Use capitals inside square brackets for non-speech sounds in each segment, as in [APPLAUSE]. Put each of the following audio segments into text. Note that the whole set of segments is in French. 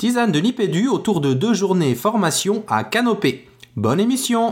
Tisane de Nipédu autour de deux journées formation à Canopée. Bonne émission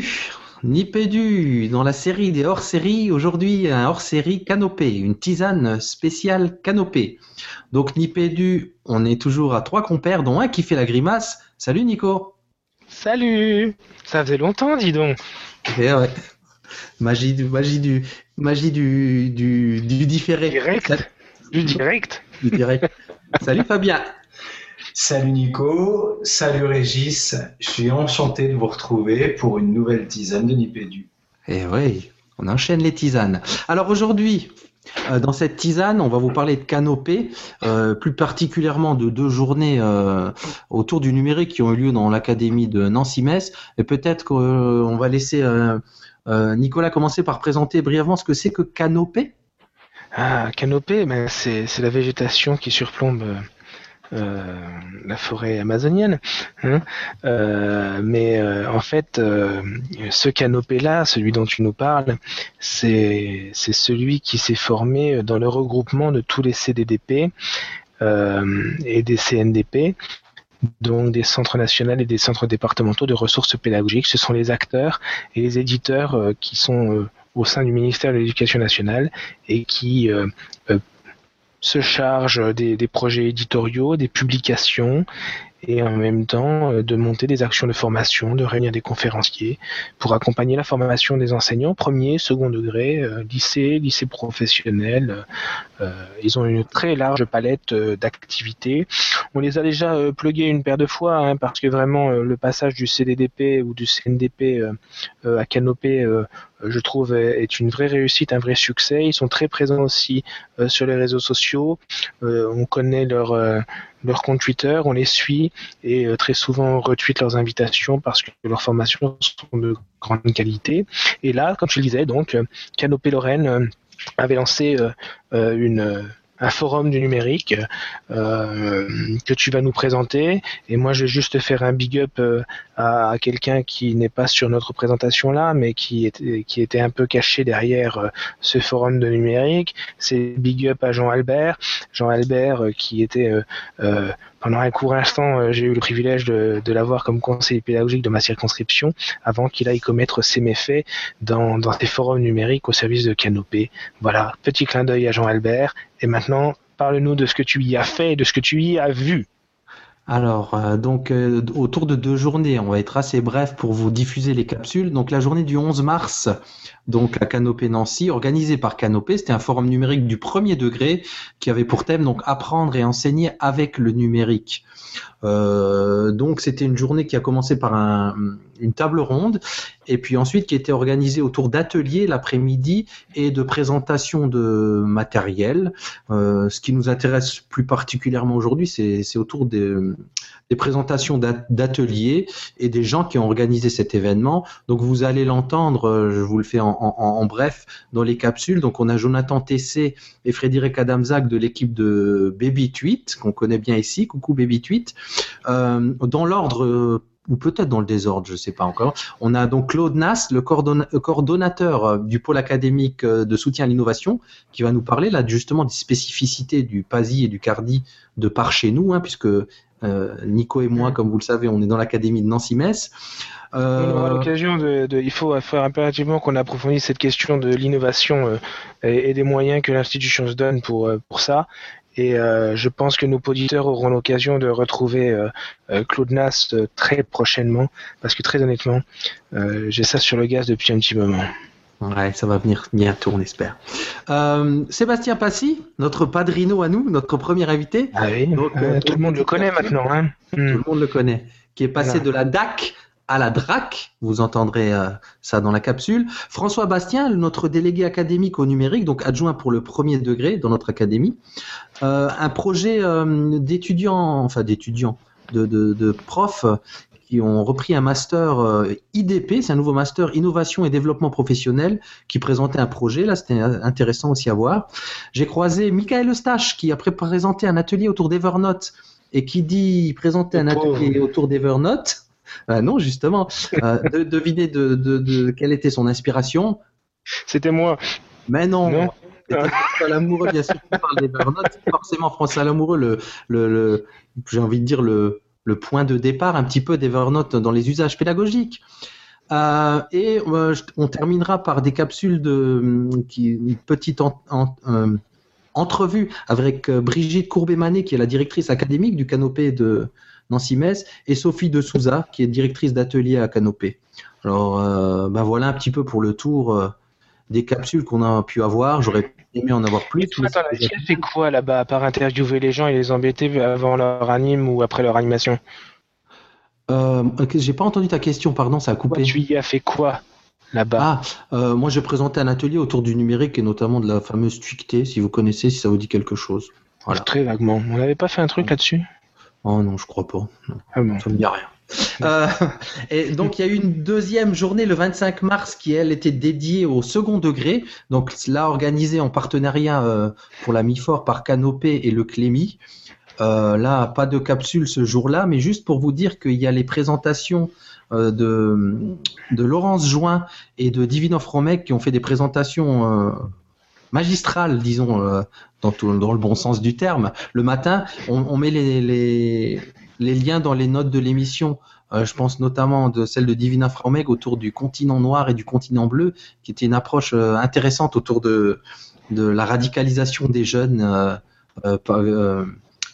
dans Nipédu. Dans la série des hors-séries, aujourd'hui un hors-série canopé, une tisane spéciale canopée. Donc Nipédu, on est toujours à trois compères, dont un qui fait la grimace. Salut Nico. Salut. Ça faisait longtemps, dis donc. Eh ouais. Magie du, magie du, magie du, du, du différé. Direct. Du direct. Du direct. Salut Fabien. Salut Nico, salut Régis, je suis enchanté de vous retrouver pour une nouvelle tisane de Nipédu. Eh oui, on enchaîne les tisanes. Alors aujourd'hui, euh, dans cette tisane, on va vous parler de canopée, euh, plus particulièrement de deux journées euh, autour du numérique qui ont eu lieu dans l'académie de Nancy-Metz. Et peut-être qu'on va laisser Nicolas commencer par présenter brièvement ce que c'est que canopée. Ah, canopée, ben c'est la végétation qui surplombe euh, la forêt amazonienne. Hein. Euh, mais euh, en fait, ce canopé-là, celui dont tu nous parles, c'est celui qui s'est formé dans le regroupement de tous les CDDP et des CNDP donc des centres nationaux et des centres départementaux de ressources pédagogiques. Ce sont les acteurs et les éditeurs qui sont au sein du ministère de l'Éducation nationale et qui se charge des, projets éditoriaux, des publications et en même temps euh, de monter des actions de formation, de réunir des conférenciers pour accompagner la formation des enseignants premier, second degré, euh, lycée, lycée professionnel. Euh, ils ont une très large palette d'activités. On les a déjà plugués une paire de fois hein, parce que vraiment le passage du CDDP ou du CNDP à Canopé je trouve, est une vraie réussite, un vrai succès. Ils sont très présents aussi sur les réseaux sociaux. on connaît leur, leur compte Twitter, on les suit et euh, très souvent on retweet leurs invitations parce que leurs formations sont de grande qualité. Et là, comme je le disais, donc euh, Canopé Lorraine euh, avait lancé une un forum du numérique euh, que tu vas nous présenter. Et moi, je vais juste faire un big up euh, à, quelqu'un qui n'est pas sur notre présentation là, mais qui était, un peu caché derrière euh, ce forum de numérique. C'est big up à Jean Albert. Jean Albert qui était pendant un court instant, j'ai eu le privilège de, l'avoir comme conseiller pédagogique de ma circonscription avant qu'il aille commettre ses méfaits dans, des forums numériques au service de Canopé. Voilà, petit clin d'œil à Jean Albert. Et maintenant, parle-nous de ce que tu y as fait et de ce que tu y as vu. Alors, euh, donc, euh, autour de deux journées, on va être assez bref pour vous diffuser les capsules. Donc, la journée du 11 mars, donc la Canopée Nancy, organisée par Canopée, c'était un forum numérique du premier degré qui avait pour thème donc apprendre et enseigner avec le numérique. Euh, donc, c'était une journée qui a commencé par un, une table ronde et puis ensuite qui était organisée autour d'ateliers l'après-midi et de présentations de matériel. Euh, ce qui nous intéresse plus particulièrement aujourd'hui, c'est autour des, des présentations d'ateliers et des gens qui ont organisé cet événement. Donc vous allez l'entendre, euh, je vous le fais en, en, bref, dans les capsules. Donc on a Jonathan Tessé et Frédéric Adamzac de l'équipe de Baby Tweet, qu'on connaît bien ici. Coucou Baby Tweet. Euh, dans l'ordre ou peut-être dans le désordre, je ne sais pas encore. On a donc Claude Nass, le coordonnateur euh, du pôle académique euh, de soutien à l'innovation, qui va nous parler là justement des spécificités du PASI et du CARDI de par chez nous, hein, puisque euh, Nico et moi, comme vous le savez, on est dans l'académie de Nancy-Metz. Euh... On aura l'occasion de, Il faut faire impérativement qu'on approfondisse cette question de l'innovation et, et, des moyens que l'institution se donne pour, pour ça. Et euh, je pense que nos auditeurs auront l'occasion de retrouver euh, euh, Claude Nass très prochainement, parce que très honnêtement, j'ai ça sur le gaz depuis un petit moment. Ouais, ça va venir bientôt, on espère. Sébastien Passy, notre padrino à nous, notre premier invité. Ah oui, tout le monde le connaît maintenant. Hein tout le monde le connaît. Qui est passé de la DAC à la DRAC, vous entendrez euh, ça dans la capsule. François Bastien, notre délégué académique au numérique, donc adjoint pour le premier degré dans notre académie, euh, un projet euh, d'étudiants, enfin d'étudiants, de, de, de, profs qui ont repris un master euh, IDP, c'est un nouveau master Innovation et Développement Professionnel, qui présentait un projet. Là, c'était intéressant aussi à voir. J'ai croisé Michael Eustache, qui a présenté un atelier autour d'Evernote et qui dit présenter un atelier autour d'Evernote. Euh, non, justement, euh, [LAUGHS] de, deviner de, de, de, quelle était son inspiration. C'était moi. Mais non. non François Lamoureux, bien sûr, qui parle d'Evernote. Forcément, François Lamoureux, le, le, le j'ai envie de dire le, le point de départ un petit peu d'Evernote dans les usages pédagogiques. Euh, et euh, on terminera par des capsules de qui, une petite euh, entrevue avec Brigitte Courbet-Manet, qui est la directrice académique du Canopé de Nancy-Metz, et Sophie de Souza, qui est directrice d'atelier à Canopé. Alors, ben voilà un petit peu pour le tour des capsules qu'on a pu avoir. J'aurais aimé en avoir plus. Tu as fait quoi là-bas, à part interviewer les gens et les embêter avant leur anime ou après leur animation euh, J'ai pas entendu ta question, pardon, ça a coupé. tu y as fait quoi là-bas Ah, euh, moi j'ai présenté un atelier autour du numérique et notamment de la fameuse TWICT, si vous connaissez, si ça vous dit quelque chose. Voilà. Très vaguement. On n'avait pas fait un truc là-dessus Oh non, je crois pas. Ah bon. Ça me dit rien. [LAUGHS] Euh, et donc il y a eu une deuxième journée le 25 mars qui elle était dédiée au second degré. Donc là organisée en partenariat euh, pour la MIFOR par Canopé et le Clémy. Euh, là pas de capsule ce jour-là, mais juste pour vous dire qu'il y a les présentations de, de Laurence Join et de Divinov Romek qui ont fait des présentations magistrales, disons, dans, le bon sens du terme. Le matin, on, met les, les liens dans les notes de l'émission. Euh, je pense notamment de celle de Divina Fromeg autour du continent noir et du continent bleu, qui était une approche euh, intéressante autour de, la radicalisation des jeunes euh,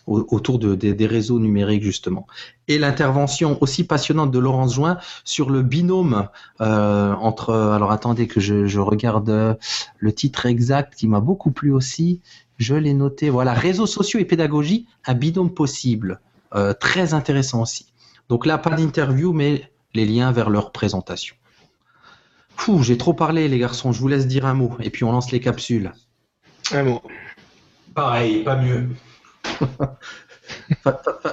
autour de, des réseaux numériques justement. Et l'intervention aussi passionnante de Laurence Join sur le binôme entre. Alors attendez que je, je regarde le titre exact qui m'a beaucoup plu aussi. Je l'ai noté. Voilà, réseaux sociaux et pédagogie, un binôme possible. Euh, très intéressant aussi. Donc là, pas d'interview, mais les liens vers leur présentation. Fou, j'ai trop parlé, les garçons. Je vous laisse dire un mot, et puis on lance les capsules. Un mot. Pareil, pas mieux.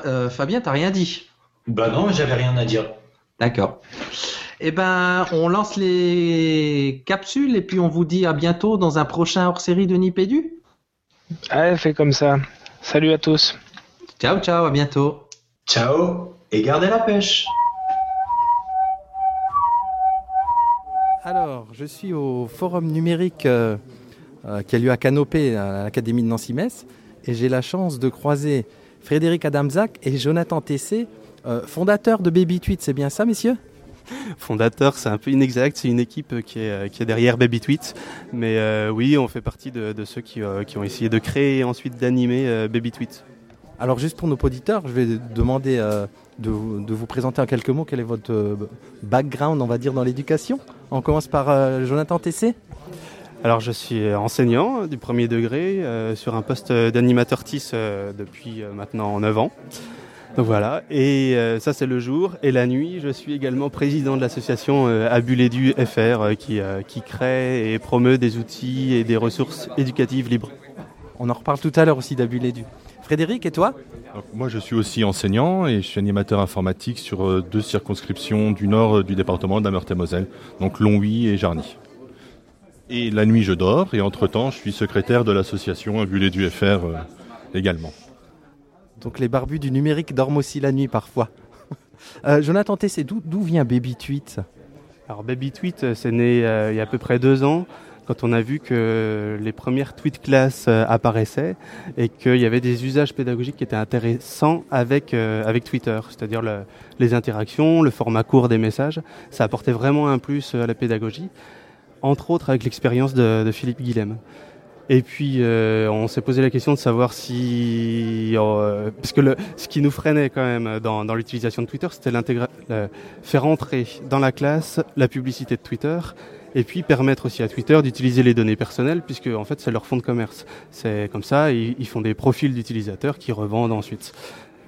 Euh, Fabien, t'as rien dit? Bah non, j'avais rien à dire. D'accord. Eh ben, on lance les capsules et puis on vous dit à bientôt dans un prochain hors-série de Nipédu? Allez, fait comme ça. Salut à tous. Ciao, ciao, à bientôt. Ciao, et gardez la pêche. Alors, je suis au forum numérique euh, euh, qui a lieu à Canopé, à l'Académie de Nancy-Metz, et j'ai la chance de croiser Frédéric Adamzac et Jonathan Tessé, euh, fondateur de BabyTweet. C'est bien ça, messieurs? Fondateur, c'est un peu inexact, c'est une équipe qui est, qui est derrière BabyTweet. Mais oui, on fait partie de, ceux qui, qui, ont essayé de créer et ensuite d'animer BabyTweet. Alors juste pour nos auditeurs, je vais demander euh, de, vous présenter en quelques mots quel est votre euh, background, on va dire, dans l'éducation. On commence par euh, Jonathan Tessé. Alors je suis enseignant du premier degré sur un poste d'animateur TIS depuis maintenant 9 ans. Donc voilà, et ça c'est le jour. Et la nuit, je suis également président de l'association Abuledu FR qui, qui crée et promeut des outils et des ressources éducatives libres. On en reparle tout à l'heure aussi d'Abuledu. Frédéric, et toi Moi, je suis aussi enseignant et je suis animateur informatique sur euh, deux circonscriptions du nord euh, du département de la Meurthe-et-Moselle, donc Longwy et Jarny. Et la nuit, je dors et entre-temps, je suis secrétaire de l'association Bulle du FR euh, également. Donc les barbus du numérique dorment aussi la nuit parfois. [LAUGHS] Jonathan Tessé, d'où vient Baby Tweet Alors Baby Tweet, c'est né il y a à peu près deux ans quand on a vu que les premières tweet classes euh, apparaissaient et qu'il y avait des usages pédagogiques qui étaient intéressants avec, euh, avec Twitter, c'est-à-dire les interactions, le format court des messages. Ça apportait vraiment un plus euh, à la pédagogie, entre autres avec l'expérience de, Philippe Guilhem. Et puis, on s'est posé la question de savoir si, parce que le, ce qui nous freinait quand même dans, dans l'utilisation de Twitter, c'était faire entrer dans la classe la publicité de Twitter et puis permettre aussi à Twitter d'utiliser les données personnelles puisque en fait c'est leur fonds de commerce. C'est comme ça, ils, font des profils d'utilisateurs qui revendent ensuite.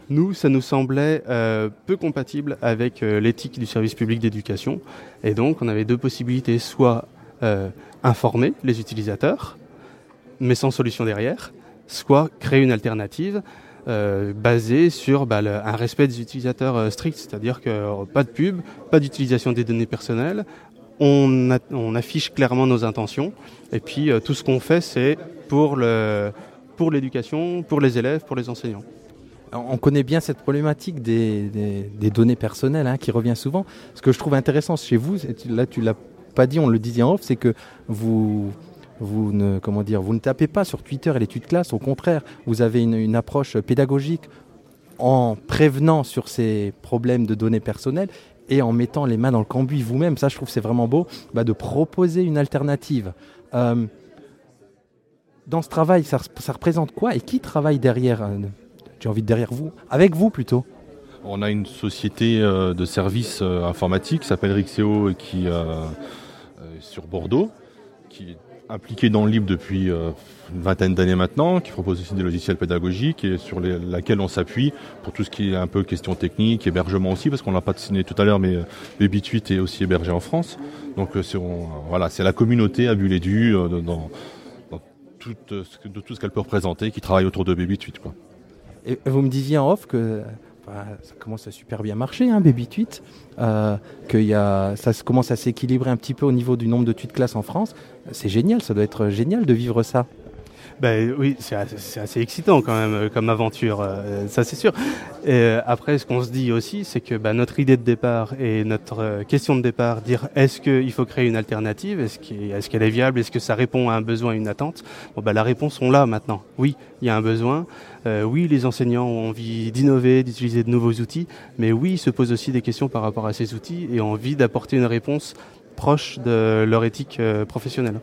Nous, ça nous semblait euh, peu compatible avec euh, l'éthique du service public d'éducation et donc on avait deux possibilités, soit euh, informer les utilisateurs mais sans solution derrière, soit créer une alternative basé sur bah, un respect des utilisateurs strict, c'est-à-dire que pas de pub, pas d'utilisation des données personnelles, on, affiche clairement nos intentions, et puis tout ce qu'on fait, c'est pour le pour l'éducation, pour les élèves, pour les enseignants. On connaît bien cette problématique des, données personnelles hein, qui revient souvent. Ce que je trouve intéressant chez vous, là tu l'as pas dit, on le disait en off, c'est que vous vous ne comment dire, vous ne tapez pas sur Twitter et l'étude classe. Au contraire, vous avez une, approche pédagogique en prévenant sur ces problèmes de données personnelles et en mettant les mains dans le cambouis vous-même. Ça, je trouve c'est vraiment beau bah, de proposer une alternative. Euh, dans ce travail, ça, représente quoi et qui travaille derrière euh, J'ai envie de derrière vous, avec vous plutôt? On a une société euh, de services informatiques qui s'appelle Rixeo qui est sur Bordeaux, qui est impliquée dans le libre depuis une vingtaine d'années maintenant, qui propose aussi des logiciels pédagogiques et sur les, laquelle on s'appuie pour tout ce qui est un peu question technique, hébergement aussi, parce qu'on l'a pas signé tout à l'heure, mais Baby8 est aussi hébergé en France. Donc c'est voilà, c'est la communauté à Bulle dans tout, euh, de tout ce qu'elle peut représenter, qui travaille autour de Baby. Et vous me disiez en off que ça commence à super bien marcher, hein, Baby euh, que y a, ça commence à s'équilibrer un petit peu au niveau du nombre de tweets classe en France. C'est génial, ça doit être génial de vivre ça. Ben oui, c'est assez, excitant quand même euh, comme aventure, euh, ça c'est sûr. Et euh, après, ce qu'on se dit aussi, c'est que ben, notre idée de départ et notre question de départ, dire est-ce qu'il faut créer une alternative, est-ce qu'elle est, viable, est-ce que ça répond à un besoin, une attente? Bon, ben, la réponse on l'a maintenant. Oui, il y a un besoin. oui, les enseignants ont envie d'innover, d'utiliser de nouveaux outils, mais oui, ils se posent aussi des questions par rapport à ces outils et ont envie d'apporter une réponse proche de leur éthique professionnelle.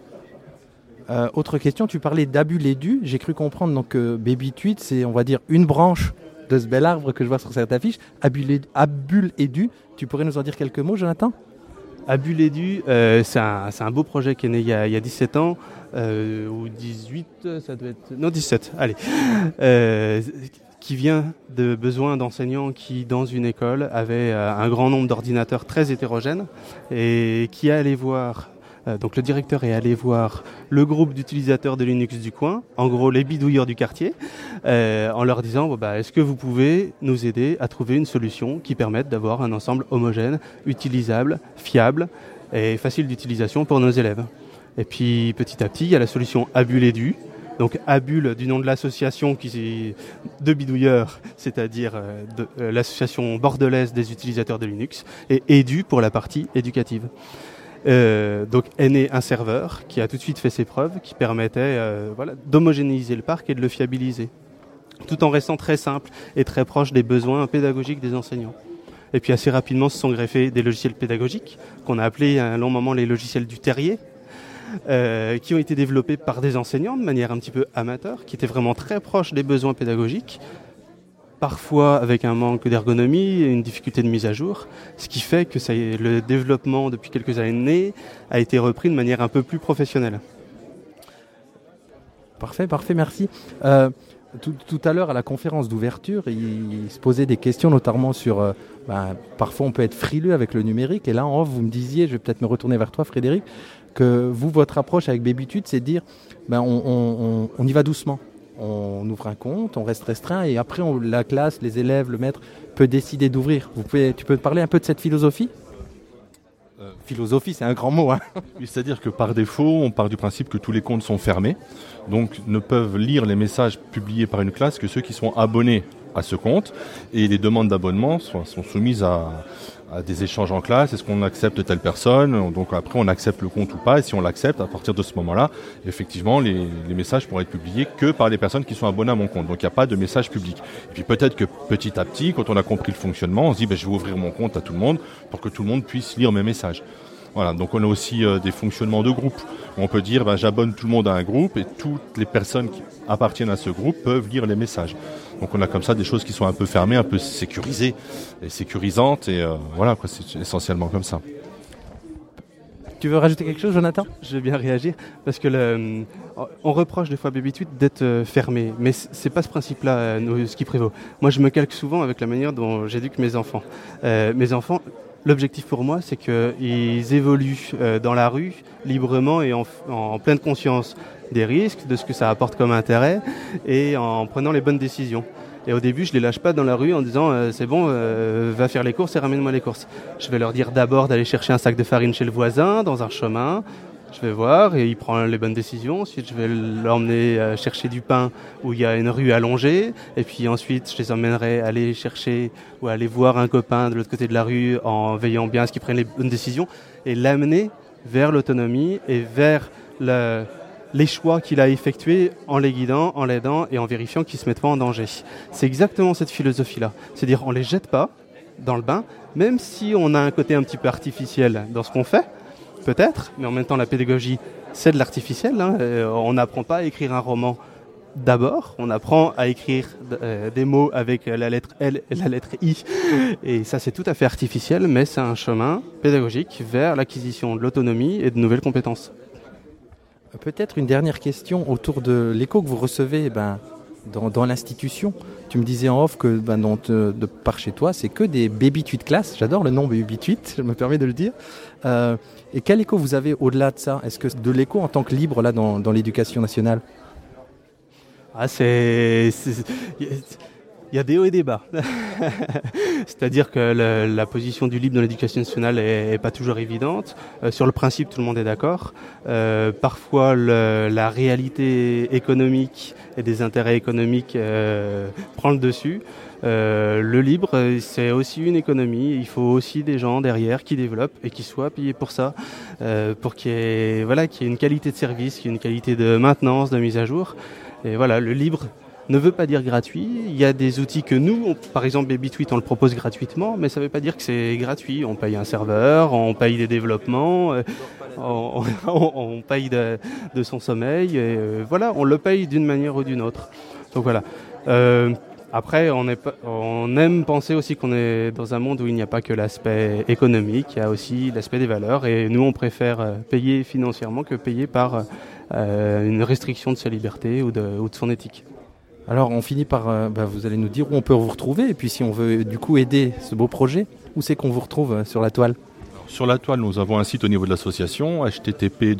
Euh, autre question, tu parlais d'Abul Edu. J'ai cru comprendre donc que Baby Tweet, c'est on va dire une branche de ce bel arbre que je vois sur cette affiche. Abul Edu, tu pourrais nous en dire quelques mots, Jonathan? Abul Edu, euh, c'est un, beau projet qui est né il y a, 17 ans, euh, ou 18, ça doit être. Non, 17, allez. qui vient de besoins d'enseignants qui, dans une école, avaient un grand nombre d'ordinateurs très hétérogènes et qui allaient voir euh, donc le directeur est allé voir le groupe d'utilisateurs de Linux du coin, en gros les bidouilleurs du quartier, euh, en leur disant bah, est-ce que vous pouvez nous aider à trouver une solution qui permette d'avoir un ensemble homogène, utilisable, fiable et facile d'utilisation pour nos élèves? Et puis petit à petit, il y a la solution Abul Edu, donc Abul du nom de l'association qui de bidouilleurs, c'est-à-dire euh, l'association bordelaise des utilisateurs de Linux, et Edu pour la partie éducative. Euh, donc est né un serveur qui a tout de suite fait ses preuves, qui permettait euh, d'homogénéiser le parc et de le fiabiliser, tout en restant très simple et très proche des besoins pédagogiques des enseignants. Et puis assez rapidement se sont greffés des logiciels pédagogiques, qu'on a appelés à un long moment les logiciels du terrier, euh, qui ont été développés par des enseignants de manière un petit peu amateur, qui étaient vraiment très proches des besoins pédagogiques, parfois avec un manque d'ergonomie et une difficulté de mise à jour, ce qui fait que le développement depuis quelques années a été repris de manière un peu plus professionnelle. Parfait, parfait, merci. Euh, tout, à l'heure, à la conférence d'ouverture, il, se posait des questions, notamment sur. Euh, ben, parfois, on peut être frileux avec le numérique. Et là, en off, vous me disiez, je vais peut-être me retourner vers toi, Frédéric, que vous, votre approche avec Babytude, c'est de dire ben, on y va doucement on ouvre un compte, on reste restreint et après la classe, les élèves, le maître peut décider d'ouvrir. Vous pouvez, tu peux parler un peu de cette philosophie? Euh, Philosophie, c'est un grand mot. Hein. C'est-à-dire que par défaut, on part du principe que tous les comptes sont fermés, donc ne peuvent lire les messages publiés par une classe que ceux qui sont abonnés à ce compte et les demandes d'abonnement sont, soumises à, des échanges en classe. Est-ce qu'on accepte telle personne Donc après, on accepte le compte ou pas. Et si on l'accepte, à partir de ce moment-là, effectivement, les, messages pourraient être publiés que par les personnes qui sont abonnées à mon compte. Donc il n'y a pas de message public. Et puis peut-être que petit à petit, quand on a compris le fonctionnement, on se dit, ben, je vais ouvrir mon compte à tout le monde pour que tout le monde puisse lire mes messages. Voilà, donc on a aussi euh, des fonctionnements de groupe. On peut dire ben, j'abonne tout le monde à un groupe et toutes les personnes qui appartiennent à ce groupe peuvent lire les messages. Donc on a comme ça des choses qui sont un peu fermées, un peu sécurisées et sécurisantes et euh, voilà quoi, c'est essentiellement comme ça. Tu veux rajouter quelque chose, Jonathan? Je vais bien réagir parce que le, on reproche des fois Baby d'être euh, fermé, mais c'est pas ce principe-là ce qui prévaut. Moi, je me calque souvent avec la manière dont j'éduque mes enfants. mes enfants, L'objectif pour moi, c'est qu'ils évoluent euh, dans la rue librement et en, pleine conscience des risques, de ce que ça apporte comme intérêt et en prenant les bonnes décisions. Et au début, je les lâche pas dans la rue en disant euh, c'est bon, euh, va faire les courses et ramène-moi les courses. Je vais leur dire d'abord d'aller chercher un sac de farine chez le voisin, dans un chemin. Je vais voir et il prend les bonnes décisions. Ensuite, je vais l'emmener euh, chercher du pain où il y a une rue allongée. Et puis ensuite, je les emmènerai aller chercher ou aller voir un copain de l'autre côté de la rue en veillant bien à ce qu'il prenne les bonnes décisions et l'amener vers l'autonomie et vers le, les choix qu'il a effectués en les guidant, en l'aidant et en vérifiant qu'ils ne se mettent pas en danger. C'est exactement cette philosophie-là. C'est-à-dire, on les jette pas dans le bain, même si on a un côté un petit peu artificiel dans ce qu'on fait, peut-être, mais en même temps, la pédagogie, c'est de l'artificiel. Hein. Euh, on n'apprend pas à écrire un roman d'abord, on apprend à écrire euh, des mots avec la lettre L et la lettre I. Et ça, c'est tout à fait artificiel, mais c'est un chemin pédagogique vers l'acquisition de l'autonomie et de nouvelles compétences. Peut-être une dernière question autour de l'écho que vous recevez ben, dans, l'institution. Tu me disais en off que ben, de, par chez toi, c'est que des baby tweet class. J'adore le nom baby tweet, [LAUGHS] je me permets de le dire. Euh, et quel écho vous avez au-delà de ça? Est-ce que de l'écho en tant que libre là dans, dans l'éducation nationale? Ah, c'est il y a des hauts et des bas. [LAUGHS] C'est-à-dire que la position du libre dans l'éducation nationale est, pas toujours évidente. Euh, sur le principe, tout le monde est d'accord. Euh, parfois, la réalité économique et des intérêts économiques euh, prend le dessus. le libre, c'est aussi une économie. Il faut aussi des gens derrière qui développent et qui soient payés pour ça, pour qu'il y ait une qualité de service, qu'il y ait une qualité de maintenance, de mise à jour. Et voilà, le libre ne veut pas dire gratuit. Il y a des outils que nous, par exemple BabyTweet, on le propose gratuitement, mais ça ne veut pas dire que c'est gratuit. On paye un serveur, on paye des développements, euh, on, [LAUGHS] paye de, son sommeil, et euh, voilà, on le paye d'une manière ou d'une autre. Donc voilà. Euh, après, on, est, on aime penser aussi qu'on est dans un monde où il n'y a pas que l'aspect économique, il y a aussi l'aspect des valeurs, et nous, on préfère payer financièrement que payer par une restriction de sa liberté ou de, ou de son éthique. Alors on finit par, euh, bah, vous allez nous dire où on peut vous retrouver, et puis si on veut du coup aider ce beau projet, où c'est qu'on vous retrouve euh, sur la toile? Sur la toile, nous avons un site au niveau de l'association, http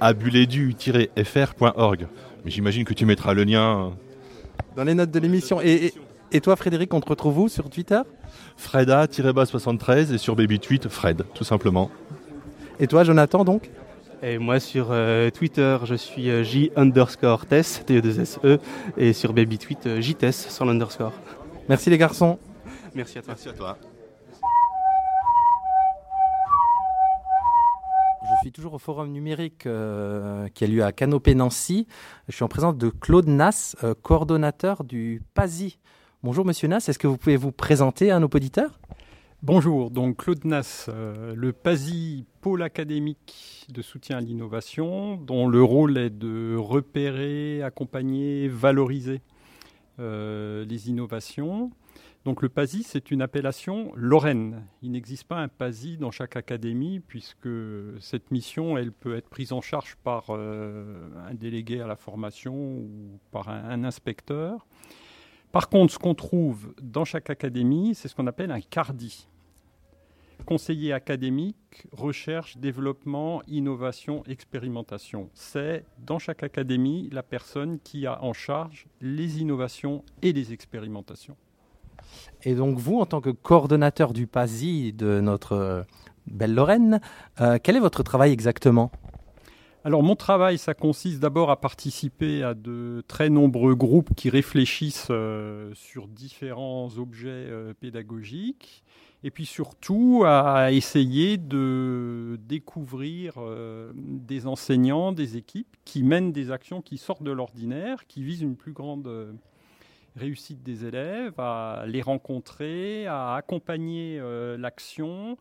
abuledu-fr.org. Mais j'imagine que tu mettras le lien euh, dans les notes de l'émission. Et, toi Frédéric, on te retrouve où? Sur Twitter? Freda-73 et sur BabyTweet, Fred, tout simplement. Et toi Jonathan donc? Et moi sur euh, Twitter, je suis euh, J underscore Tess, t 2 s e et sur BabyTweet, euh, JTess sans l'underscore. Merci les garçons. Merci à toi. Merci à toi. Je suis toujours au forum numérique qui a lieu à Canopée Nancy. Je suis en présence de Claude Nass, coordonnateur du PASI. Bonjour Monsieur Nass, est-ce que vous pouvez vous présenter à nos auditeurs? Bonjour, donc Claude Nass, euh, le PASI, pôle académique de soutien à l'innovation, dont le rôle est de repérer, accompagner, valoriser euh, les innovations. Donc le PASI, c'est une appellation lorraine. Il n'existe pas un PASI dans chaque académie, puisque cette mission, elle peut être prise en charge par euh, un délégué à la formation ou par un inspecteur. Par contre, ce qu'on trouve dans chaque académie, c'est ce qu'on appelle un CARDI. Conseiller académique, recherche, développement, innovation, expérimentation. C'est dans chaque académie la personne qui a en charge les innovations et les expérimentations. Et donc vous, en tant que coordonnateur du PASI de notre euh, belle Lorraine, euh, quel est votre travail exactement? Mon travail, ça consiste d'abord à participer à de très nombreux groupes qui réfléchissent euh, sur différents objets euh, pédagogiques et puis surtout à essayer de découvrir euh, des enseignants, des équipes qui mènent des actions qui sortent de l'ordinaire, qui visent une plus grande réussite des élèves, à les rencontrer, à accompagner l'action,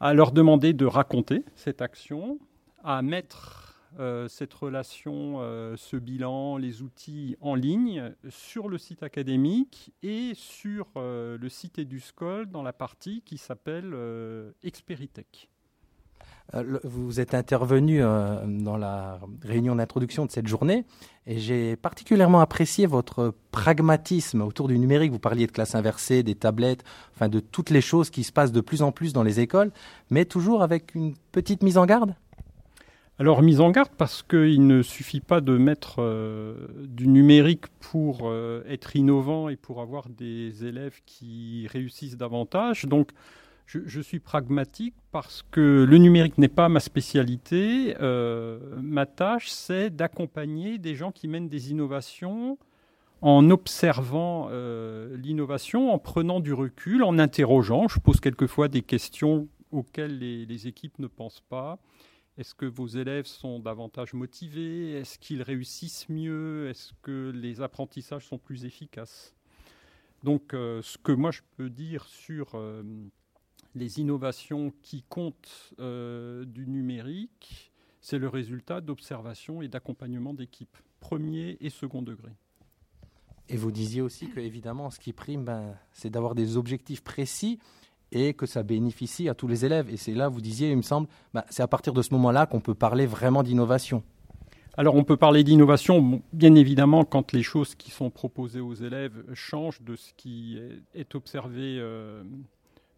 à leur demander de raconter cette action à mettre euh, cette relation, euh, ce bilan, les outils en ligne sur le site académique et sur euh, le site EduScol dans la partie qui s'appelle Experitech. Vous êtes intervenu dans la réunion d'introduction de cette journée et j'ai particulièrement apprécié votre pragmatisme autour du numérique. Vous parliez de classe inversée, des tablettes, enfin de toutes les choses qui se passent de plus en plus dans les écoles, mais toujours avec une petite mise en garde? Alors, mise en garde parce qu'il ne suffit pas de mettre euh, du numérique pour euh, être innovant et pour avoir des élèves qui réussissent davantage. Donc, je, suis pragmatique parce que le numérique n'est pas ma spécialité. Euh, ma tâche, c'est d'accompagner des gens qui mènent des innovations en observant l'innovation, en prenant du recul, en interrogeant. Je pose quelquefois des questions auxquelles les équipes ne pensent pas. Est-ce que vos élèves sont davantage motivés? Est-ce qu'ils réussissent mieux? Est-ce que les apprentissages sont plus efficaces? Donc, euh, ce que moi je peux dire sur euh, les innovations qui comptent euh, du numérique, c'est le résultat d'observation et d'accompagnement d'équipes, premier et second degré. Et vous disiez aussi que, évidemment, ce qui prime, ben, c'est d'avoir des objectifs précis et que ça bénéficie à tous les élèves. Et c'est là, vous disiez, il me semble, bah, c'est à partir de ce moment-là qu'on peut parler vraiment d'innovation. Alors on peut parler d'innovation, bien évidemment, quand les choses qui sont proposées aux élèves changent de ce qui est observé euh,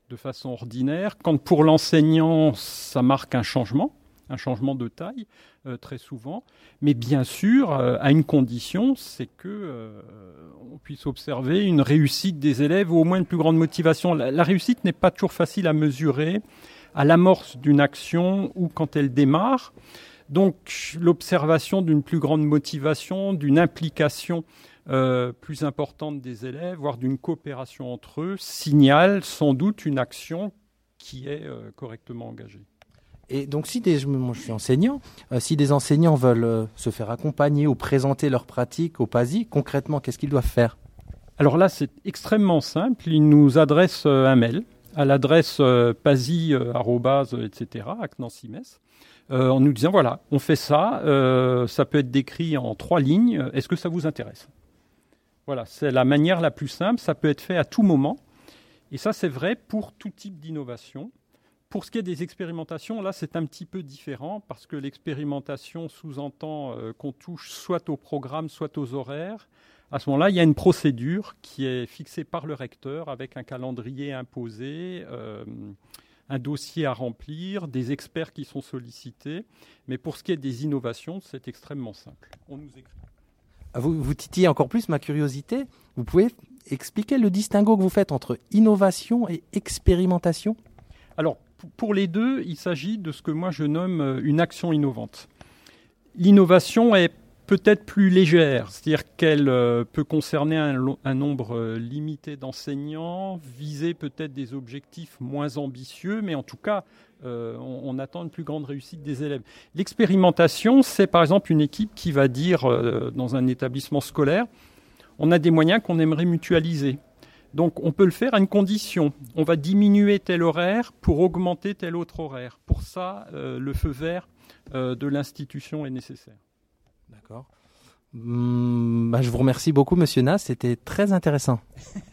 de façon ordinaire. Quand pour l'enseignant, ça marque un changement, un changement de taille, euh, très souvent. Mais bien sûr, euh, à une condition, c'est que euh, on puisse observer une réussite des élèves ou au moins une plus grande motivation. La, réussite n'est pas toujours facile à mesurer à l'amorce d'une action ou quand elle démarre. Donc l'observation d'une plus grande motivation, d'une implication plus importante des élèves, voire d'une coopération entre eux, signale sans doute une action qui est correctement engagée. Et donc, si des, je suis enseignant, euh, si des enseignants veulent euh, se faire accompagner ou présenter leurs pratiques au PASI, concrètement, qu'est-ce qu'ils doivent faire? Alors là, c'est extrêmement simple. Ils nous adressent euh, un mail à l'adresse pasi, etc., en nous disant voilà, on fait ça, ça peut être décrit en trois lignes, est-ce que ça vous intéresse? Voilà, c'est la manière la plus simple, ça peut être fait à tout moment. Et ça, c'est vrai pour tout type d'innovation. Pour ce qui est des expérimentations, là, c'est un petit peu différent parce que l'expérimentation sous-entend euh, qu'on touche soit au programme, soit aux horaires. À ce moment-là, il y a une procédure qui est fixée par le recteur avec un calendrier imposé, euh, un dossier à remplir, des experts qui sont sollicités. Mais pour ce qui est des innovations, c'est extrêmement simple. On nous écrit. Ah, vous, vous titillez encore plus ma curiosité. Vous pouvez expliquer le distinguo que vous faites entre innovation et expérimentation? Alors, pour les deux, il s'agit de ce que moi je nomme euh, une action innovante. L'innovation est peut-être plus légère, c'est-à-dire qu'elle euh, peut concerner un, nombre euh, limité d'enseignants, viser peut-être des objectifs moins ambitieux, mais en tout cas, on, attend une plus grande réussite des élèves. L'expérimentation, c'est par exemple une équipe qui va dire dans un établissement scolaire, on a des moyens qu'on aimerait mutualiser. Donc on peut le faire à une condition. On va diminuer tel horaire pour augmenter tel autre horaire. Pour ça, euh, le feu vert euh, de l'institution est nécessaire. D'accord. Hmm, bah, je vous remercie beaucoup, Monsieur Nas. C'était très intéressant.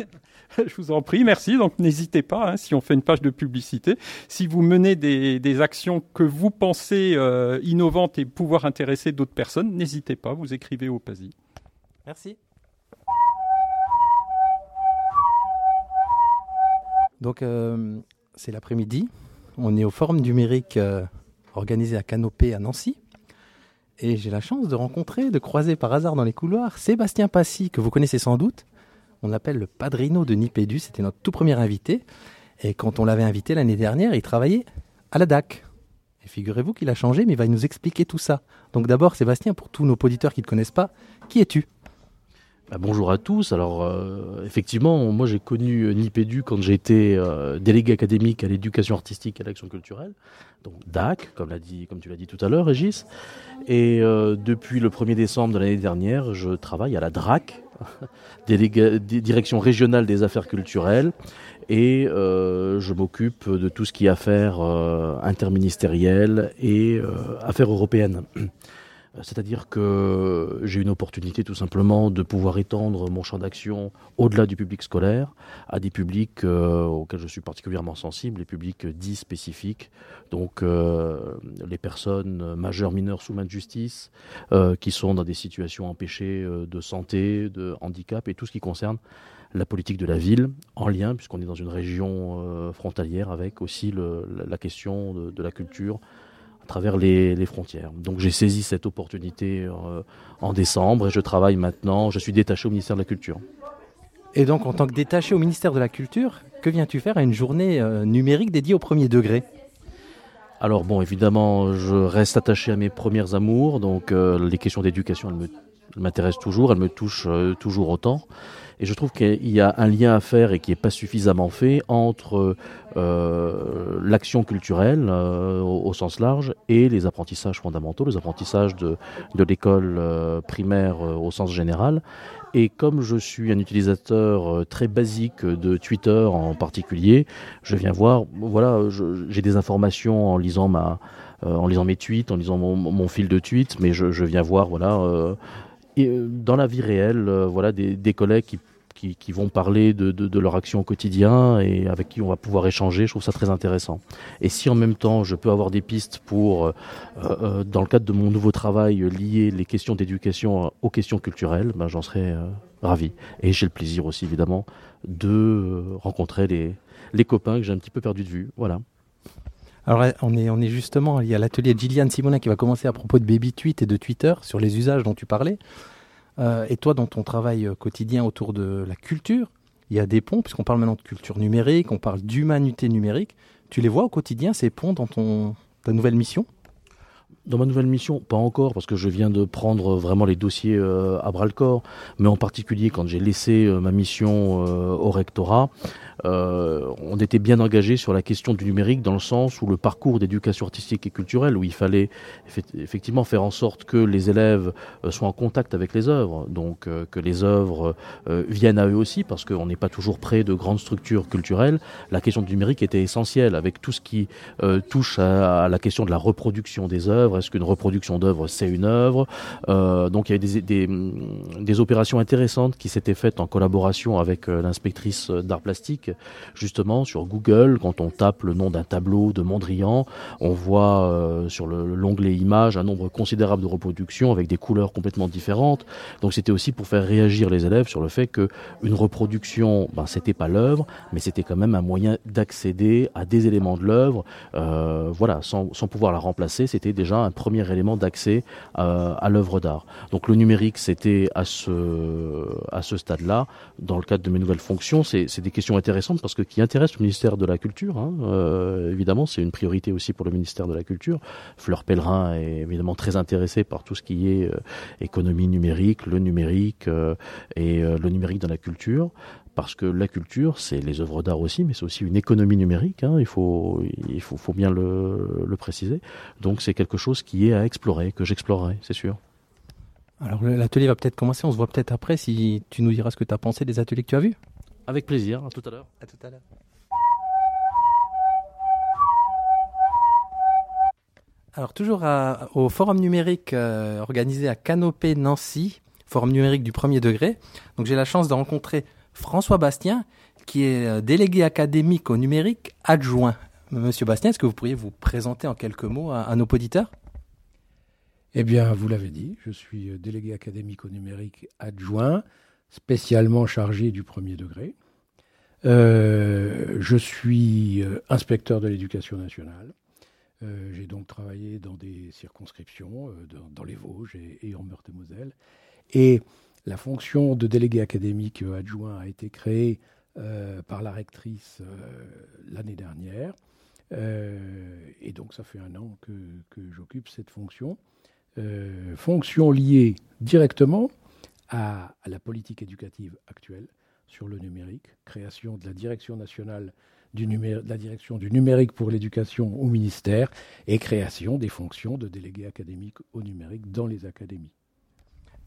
[LAUGHS] je vous en prie, merci. Donc n'hésitez pas, hein, si on fait une page de publicité, si vous menez des, actions que vous pensez euh, innovantes et pouvoir intéresser d'autres personnes, n'hésitez pas, vous écrivez au PASI. Merci. Donc, euh, c'est l'après-midi. On est au forum numérique euh, organisé à Canopée à Nancy. Et j'ai la chance de rencontrer, de croiser par hasard dans les couloirs Sébastien Passy, que vous connaissez sans doute. On l'appelle le padrino de Nipédu. C'était notre tout premier invité. Et quand on l'avait invité l'année dernière, il travaillait à la DAC. Et figurez-vous qu'il a changé, mais il va nous expliquer tout ça. Donc d'abord, Sébastien, pour tous nos auditeurs qui ne te connaissent pas, qui es-tu? Bah, bonjour à tous. Alors, euh, effectivement, moi j'ai connu euh, Nipédu quand j'étais euh, délégué académique à l'éducation artistique et à l'action culturelle, donc DAC, comme, dit, comme tu l'as dit tout à l'heure, Régis. Et depuis le 1er décembre de l'année dernière, je travaille à la DRAC, [LAUGHS] Direction régionale des affaires culturelles, et je m'occupe de tout ce qui est affaires interministérielles et affaires européennes. C'est-à-dire que j'ai une opportunité tout simplement de pouvoir étendre mon champ d'action au-delà du public scolaire à des publics euh, auxquels je suis particulièrement sensible, les publics dits spécifiques, donc euh, les personnes majeures, mineures sous main de justice, euh, qui sont dans des situations empêchées de santé, de handicap et tout ce qui concerne la politique de la ville en lien, puisqu'on est dans une région frontalière avec aussi le, la question de, de la culture à travers les, les frontières. Donc j'ai saisi cette opportunité en décembre et je travaille maintenant, je suis détaché au ministère de la Culture. Et donc en tant que détaché au ministère de la Culture, que viens-tu faire à une journée numérique dédiée au premier degré? Alors bon, évidemment, je reste attaché à mes premières amours, donc les questions d'éducation, elles m'intéressent toujours, elles me touchent toujours autant. Et je trouve qu'il y a un lien à faire et qui n'est pas suffisamment fait entre euh, l'action culturelle euh, au, sens large et les apprentissages fondamentaux, les apprentissages de, de l'école euh, primaire au sens général. Et comme je suis un utilisateur très basique de Twitter en particulier, je viens voir, voilà, j'ai des informations en lisant ma, en lisant mes tweets, en lisant mon, mon fil de tweets, mais je, je viens voir, voilà et euh, dans la vie réelle, euh, voilà, des, des collègues qui, qui, qui, vont parler de, de, de, leur action au quotidien et avec qui on va pouvoir échanger. Je trouve ça très intéressant. Et si en même temps je peux avoir des pistes pour, euh, euh dans le cadre de mon nouveau travail, lier les questions d'éducation aux questions culturelles, ben, j'en serais euh, ravi. Et j'ai le plaisir aussi évidemment de rencontrer les, les copains que j'ai un petit peu perdu de vue. Voilà. Alors on est, on justement, il y a l'atelier de Gillian Simonin qui va commencer à propos de Baby Tweet et de Twitter sur les usages dont tu parlais. Euh, et toi, dans ton travail euh, quotidien autour de la culture, il y a des ponts, puisqu'on parle maintenant de culture numérique, on parle d'humanité numérique. Tu les vois au quotidien, ces ponts, dans ton, ta nouvelle mission? Dans ma nouvelle mission, pas encore, parce que je viens de prendre vraiment les dossiers euh, à bras le corps, mais en particulier quand j'ai laissé euh, ma mission euh, au rectorat, euh, on était bien engagé sur la question du numérique dans le sens où le parcours d'éducation artistique et culturelle, où il fallait effectivement faire en sorte que les élèves soient en contact avec les œuvres, donc que les œuvres viennent à eux aussi, parce qu'on n'est pas toujours près de grandes structures culturelles. La question du numérique était essentielle, avec tout ce qui touche à, la question de la reproduction des œuvres. Est-ce qu'une reproduction d'œuvre, c'est une œuvre? Euh, Donc il y a des, des, des, opérations intéressantes qui s'étaient faites en collaboration avec euh, l'inspectrice d'art plastique, justement sur Google. Quand on tape le nom d'un tableau de Mondrian, on voit euh, sur l'onglet images un nombre considérable de reproductions avec des couleurs complètement différentes. Donc c'était aussi pour faire réagir les élèves sur le fait que une reproduction, ben, c'était pas l'œuvre, mais c'était quand même un moyen d'accéder à des éléments de l'œuvre. Euh, voilà, sans, sans pouvoir la remplacer, c'était déjà un premier élément d'accès euh, à l'œuvre d'art. Donc le numérique, c'était à ce, à ce stade-là, dans le cadre de mes nouvelles fonctions, c'est des questions intéressantes parce que qui intéressent le ministère de la Culture. Hein, euh, évidemment, c'est une priorité aussi pour le ministère de la Culture. Fleur Pellerin est évidemment très intéressée par tout ce qui est euh, économie numérique, le numérique euh, et le numérique dans la culture parce que la culture, c'est les œuvres d'art aussi, mais c'est aussi une économie numérique, hein, il, faut, il faut, faut bien le, le, préciser. Donc c'est quelque chose qui est à explorer, que j'explorerai, c'est sûr. Alors l'atelier va peut-être commencer, on se voit peut-être après si tu nous diras ce que tu as pensé des ateliers que tu as vus. Avec plaisir, à tout à l'heure. À tout à l'heure. Alors toujours à, au forum numérique euh, organisé à Canopée Nancy, forum numérique du premier degré. Donc j'ai la chance de rencontrer François Bastien, qui est euh, délégué académique au numérique adjoint. Monsieur Bastien, est-ce que vous pourriez vous présenter en quelques mots à, à nos auditeurs? Eh bien, vous l'avez dit, je suis euh, délégué académique au numérique adjoint, spécialement chargé du premier degré. Euh, je suis euh, inspecteur de l'éducation nationale. Euh, J'ai donc travaillé dans des circonscriptions, dans, les Vosges et, en Meurthe-et-Moselle. Et la fonction de délégué académique adjoint a été créée par la rectrice l'année dernière. Et donc ça fait un an que, j'occupe cette fonction. Fonction liée directement à, à, la politique éducative actuelle sur le numérique, création de la direction nationale du de la direction du numérique pour l'éducation au ministère et création des fonctions de délégué académique au numérique dans les académies.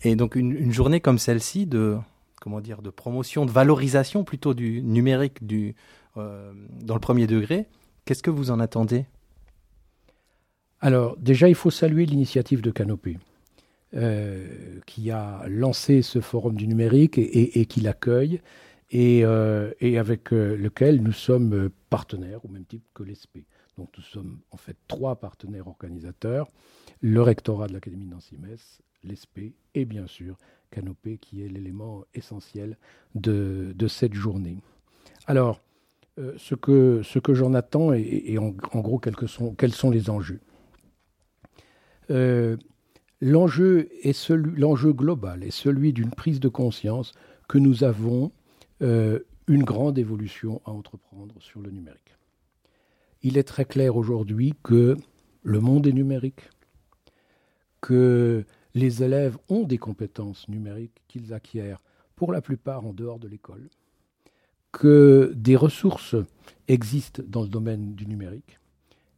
Et donc une, une journée comme celle-ci de comment dire de promotion, de valorisation plutôt du numérique du euh, dans le premier degré. Qu'est-ce que vous en attendez? Alors déjà, il faut saluer l'initiative de Canopée. Euh, qui a lancé ce forum du numérique et, qui l'accueille et, euh, avec euh, lequel nous sommes partenaires au même titre que l'ESP. Donc nous sommes en fait trois partenaires organisateurs, le rectorat de l'Académie de Nancy-Metz, l'ESP et bien sûr Canopée qui est l'élément essentiel de, cette journée. Alors, ce que, ce que j'en attends et, en, gros quels, sont, quels sont les enjeux? L'enjeu global est celui d'une prise de conscience que nous avons une grande évolution à entreprendre sur le numérique. Il est très clair aujourd'hui que le monde est numérique, que les élèves ont des compétences numériques qu'ils acquièrent pour la plupart en dehors de l'école, que des ressources existent dans le domaine du numérique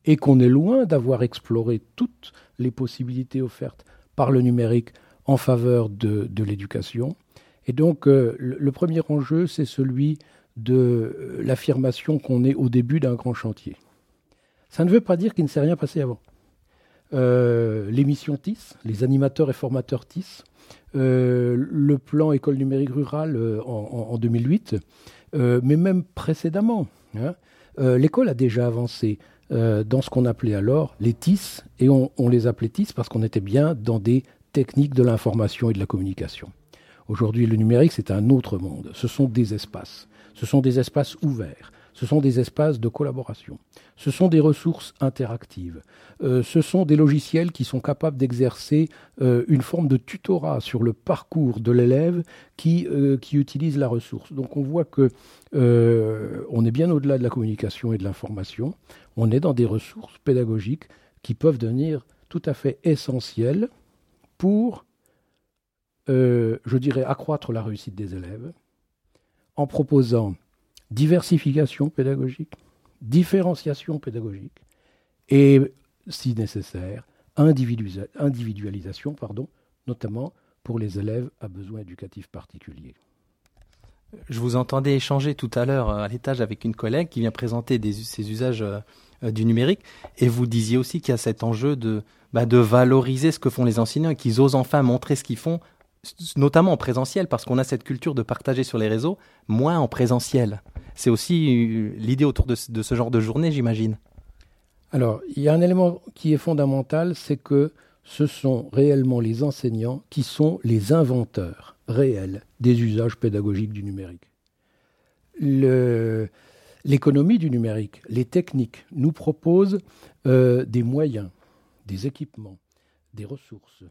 et qu'on est loin d'avoir exploré toutes les possibilités offertes par le numérique en faveur de, l'éducation. Et donc euh, le, premier enjeu, c'est celui de euh, l'affirmation qu'on est au début d'un grand chantier. Ça ne veut pas dire qu'il ne s'est rien passé avant. Euh, l'émission TIS, les animateurs et formateurs TIS, le plan école numérique rurale en, 2008, mais même précédemment. Hein, l'école a déjà avancé dans ce qu'on appelait alors les TIS, et on, on les appelait TIS parce qu'on était bien dans des techniques de l'information et de la communication. Aujourd'hui, le numérique, c'est un autre monde. Ce sont des espaces. Ce sont des espaces ouverts. Ce sont des espaces de collaboration. Ce sont des ressources interactives. Euh, ce sont des logiciels qui sont capables d'exercer euh, une forme de tutorat sur le parcours de l'élève qui, euh, utilise la ressource. Donc on voit que on est bien au-delà de la communication et de l'information. On est dans des ressources pédagogiques qui peuvent devenir tout à fait essentielles pour, je dirais, accroître la réussite des élèves en proposant diversification pédagogique, différenciation pédagogique et, si nécessaire, individualisation, pardon, notamment pour les élèves à besoins éducatifs particuliers. Je vous entendais échanger tout à l'heure euh, à l'étage avec une collègue qui vient présenter des, ses usages euh, euh, du numérique et vous disiez aussi qu'il y a cet enjeu de, bah, de valoriser ce que font les enseignants et qu'ils osent enfin montrer ce qu'ils font, notamment en présentiel, parce qu'on a cette culture de partager sur les réseaux, moins en présentiel. C'est aussi euh, l'idée autour de, ce genre de journée, j'imagine. Alors, il y a un élément qui est fondamental, c'est que ce sont réellement les enseignants qui sont les inventeurs réels des usages pédagogiques du numérique. L'économie du numérique, les techniques nous proposent euh, des moyens, des équipements, des ressources.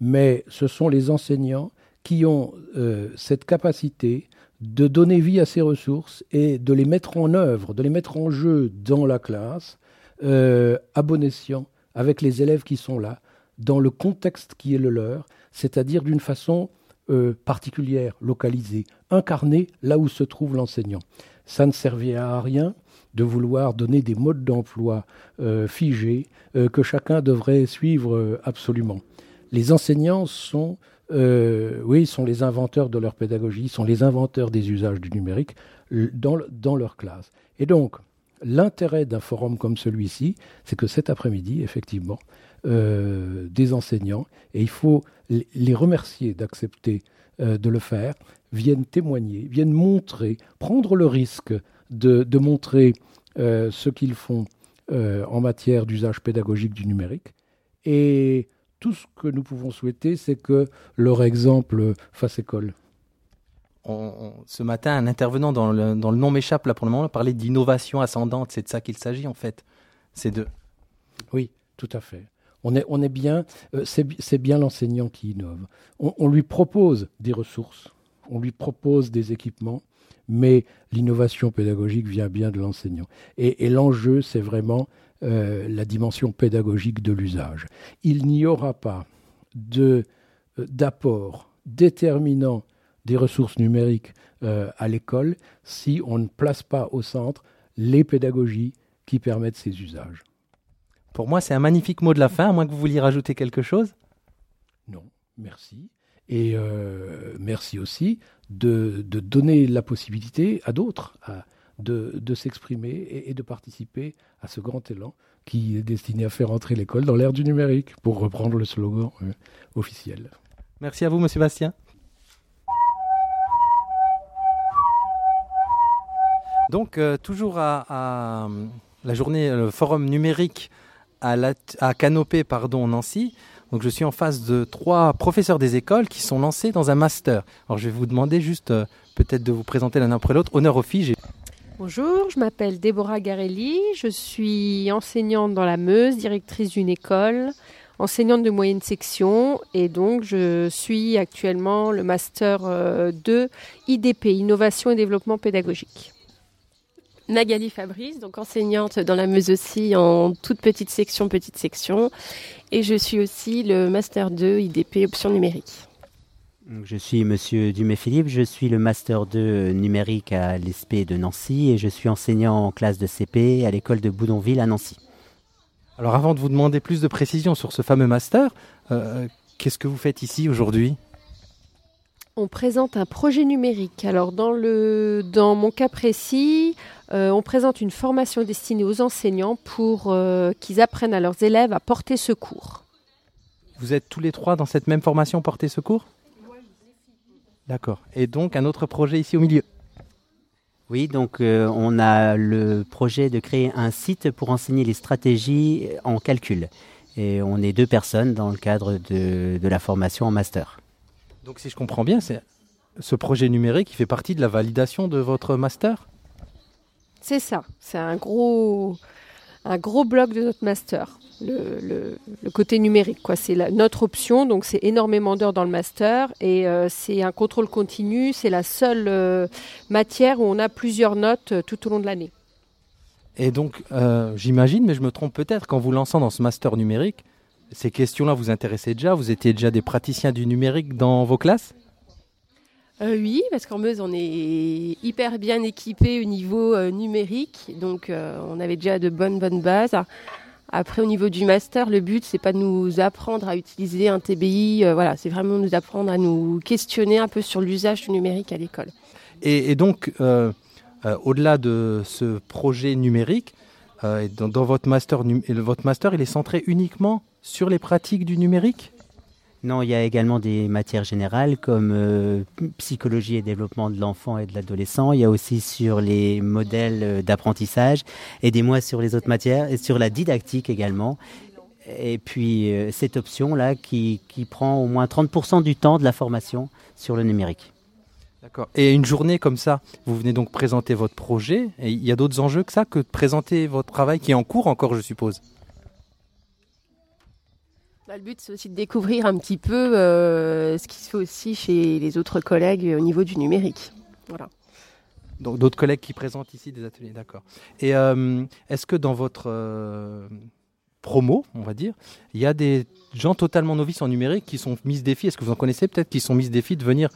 Mais ce sont les enseignants qui ont euh, cette capacité de donner vie à ces ressources et de les mettre en œuvre, de les mettre en jeu dans la classe, euh, à bon escient, avec les élèves qui sont là, dans le contexte qui est le leur, c'est-à-dire d'une façon euh, particulière, localisée, incarnée là où se trouve l'enseignant. Ça ne servait à rien de vouloir donner des modes d'emploi euh, figés que chacun devrait suivre absolument. Les enseignants sont euh, oui, sont les inventeurs de leur pédagogie, sont les inventeurs des usages du numérique dans, dans leur classe. Et donc, l'intérêt d'un forum comme celui-ci, c'est que cet après-midi, effectivement, euh, des enseignants, et il faut les remercier d'accepter euh, de le faire, viennent témoigner, viennent montrer, prendre le risque de, de montrer ce qu'ils font en matière d'usage pédagogique du numérique. Et tout ce que nous pouvons souhaiter, c'est que leur exemple fasse école. ce matin, un intervenant dans le, dans le nom m'échappe là pour le moment parlait d'innovation ascendante. C'est de ça qu'il s'agit en fait. C'est de. Oui, tout à fait. On est, on est bien, euh, c'est bien l'enseignant qui innove. On, lui propose des ressources, on lui propose des équipements, mais l'innovation pédagogique vient bien de l'enseignant. et l'enjeu, c'est vraiment euh, la dimension pédagogique de l'usage. Il n'y aura pas de, euh, d'apport déterminant des ressources numériques euh, à l'école si on ne place pas au centre les pédagogies qui permettent ces usages. Pour moi, c'est un magnifique mot de la fin, à moins que vous vouliez rajouter quelque chose? Non, merci. Et merci aussi de, de, donner la possibilité à d'autres, à, de, s'exprimer et, de participer à ce grand élan qui est destiné à faire entrer l'école dans l'ère du numérique, pour reprendre le slogan euh, officiel. Merci à vous, Monsieur Bastien. Donc, euh, toujours à, la journée, le forum numérique à, à Canopée, pardon, Nancy. Je suis en face de trois professeurs des écoles qui sont lancés dans un master. Alors, je vais vous demander juste euh, peut-être de vous présenter l'un après l'autre. Honneur aux. Bonjour, je m'appelle Déborah Garelli, je suis enseignante dans la Meuse, directrice d'une école, enseignante de moyenne section et donc je suis actuellement le master 2 IDP, Innovation et Développement Pédagogique. Magali Fabrice, donc enseignante dans la Meuse aussi en toute petite section, petite section. Et je suis aussi le Master 2 IDP Option numérique. Je suis Monsieur Dumé-Philippe, je suis le Master 2 numérique à l'ESP de Nancy et je suis enseignant en classe de CP à l'école de Boudonville à Nancy. Alors avant de vous demander plus de précisions sur ce fameux Master, euh, qu'est-ce que vous faites ici aujourd'hui? On présente un projet numérique. Alors dans, le, dans mon cas précis, euh, on présente une formation destinée aux enseignants pour euh, qu'ils apprennent à leurs élèves à porter secours. Vous êtes tous les trois dans cette même formation porter secours? D'accord. Et donc un autre projet ici au milieu? Oui, donc euh, on a le projet de créer un site pour enseigner les stratégies en calcul. Et on est deux personnes dans le cadre de, de la formation en master. Donc si je comprends bien, c'est ce projet numérique qui fait partie de la validation de votre master? C'est ça, c'est un gros, gros bloc de notre master, le, côté numérique. Quoi. C'est notre option, donc c'est énormément d'heures dans le master et euh, c'est un contrôle continu, c'est la seule euh, matière où on a plusieurs notes euh, tout au long de l'année. Et donc, j'imagine, mais je me trompe peut-être, qu'en vous lançant dans ce master numérique, ces questions-là vous intéressaient déjà? Vous étiez déjà des praticiens du numérique dans vos classes? Euh, oui, parce qu'en Meuse, on est hyper bien équipé au niveau euh, numérique, donc euh, on avait déjà de bonnes bonnes bases. Après, au niveau du master, le but c'est pas de nous apprendre à utiliser un TBI, voilà, c'est vraiment nous apprendre à nous questionner un peu sur l'usage du numérique à l'école. Et, donc, au-delà de ce projet numérique, dans, dans, votre master, votre master, il est centré uniquement sur les pratiques du numérique? Non, il y a également des matières générales comme euh, psychologie et développement de l'enfant et de l'adolescent. Il y a aussi sur les modèles euh, d'apprentissage mois sur les autres matières et sur la didactique également. Et puis euh, cette option-là qui, qui, prend au moins 30% du temps de la formation sur le numérique. D'accord. Et une journée comme ça, vous venez donc présenter votre projet. Et il y a d'autres enjeux que ça, que de présenter votre travail qui est en cours encore, je suppose? Bah, le but, c'est aussi de découvrir un petit peu euh, ce qui se fait aussi chez les autres collègues au niveau du numérique. Voilà. Donc d'autres collègues qui présentent ici des ateliers, d'accord. Et euh, est-ce que dans votre euh, promo, on va dire, il y a des gens totalement novices en numérique qui sont mis défi? Est-ce que vous en connaissez peut-être qui sont mis défi de venir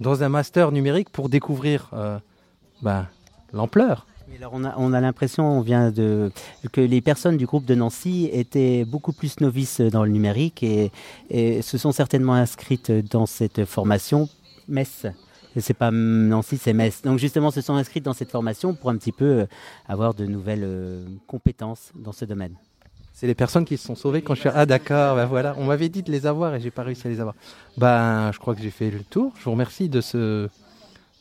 dans un master numérique pour découvrir ben, l'ampleur? On a, on a l'impression, on vient de que les personnes du groupe de Nancy étaient beaucoup plus novices dans le numérique et, se sont certainement inscrites dans cette formation Metz. C'est pas Nancy, c'est Metz. Donc justement, se sont inscrites dans cette formation pour un petit peu euh, avoir de nouvelles euh, compétences dans ce domaine. C'est les personnes qui se sont sauvées quand je suis ah d'accord, ben voilà, on m'avait dit de les avoir et j'ai pas réussi à les avoir. Ben, je crois que j'ai fait le tour. Je vous remercie de ce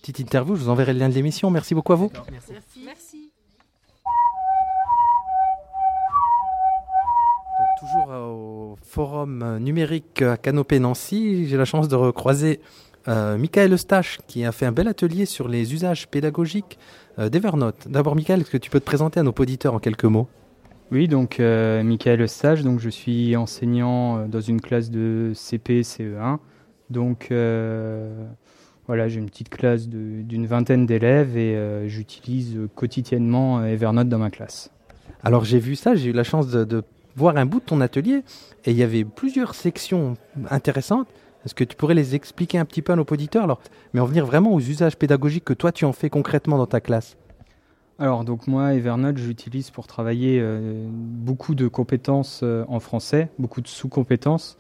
petite interview. Je vous enverrai le lien de l'émission. Merci beaucoup à vous. Merci. Merci. toujours au forum numérique à Canopé Nancy, j'ai la chance de recroiser euh, Michael Eustache qui a fait un bel atelier sur les usages pédagogiques euh, d'Evernote. D'abord, Michael, est-ce que tu peux te présenter à nos auditeurs en quelques mots? Oui, donc euh, Michael Eustache, donc je suis enseignant euh, dans une classe de CP CE1. Donc voilà, j'ai une petite classe d'une vingtaine d'élèves et euh, j'utilise quotidiennement euh, Evernote dans ma classe. Alors j'ai vu ça, j'ai eu la chance de, voir un bout de ton atelier et il y avait plusieurs sections intéressantes. Est-ce que tu pourrais les expliquer un petit peu à nos auditeurs? Alors, Mais en venir vraiment aux usages pédagogiques que toi tu en fais concrètement dans ta classe. Alors donc moi Evernote j'utilise pour travailler euh, beaucoup de compétences en français, beaucoup de sous-compétences.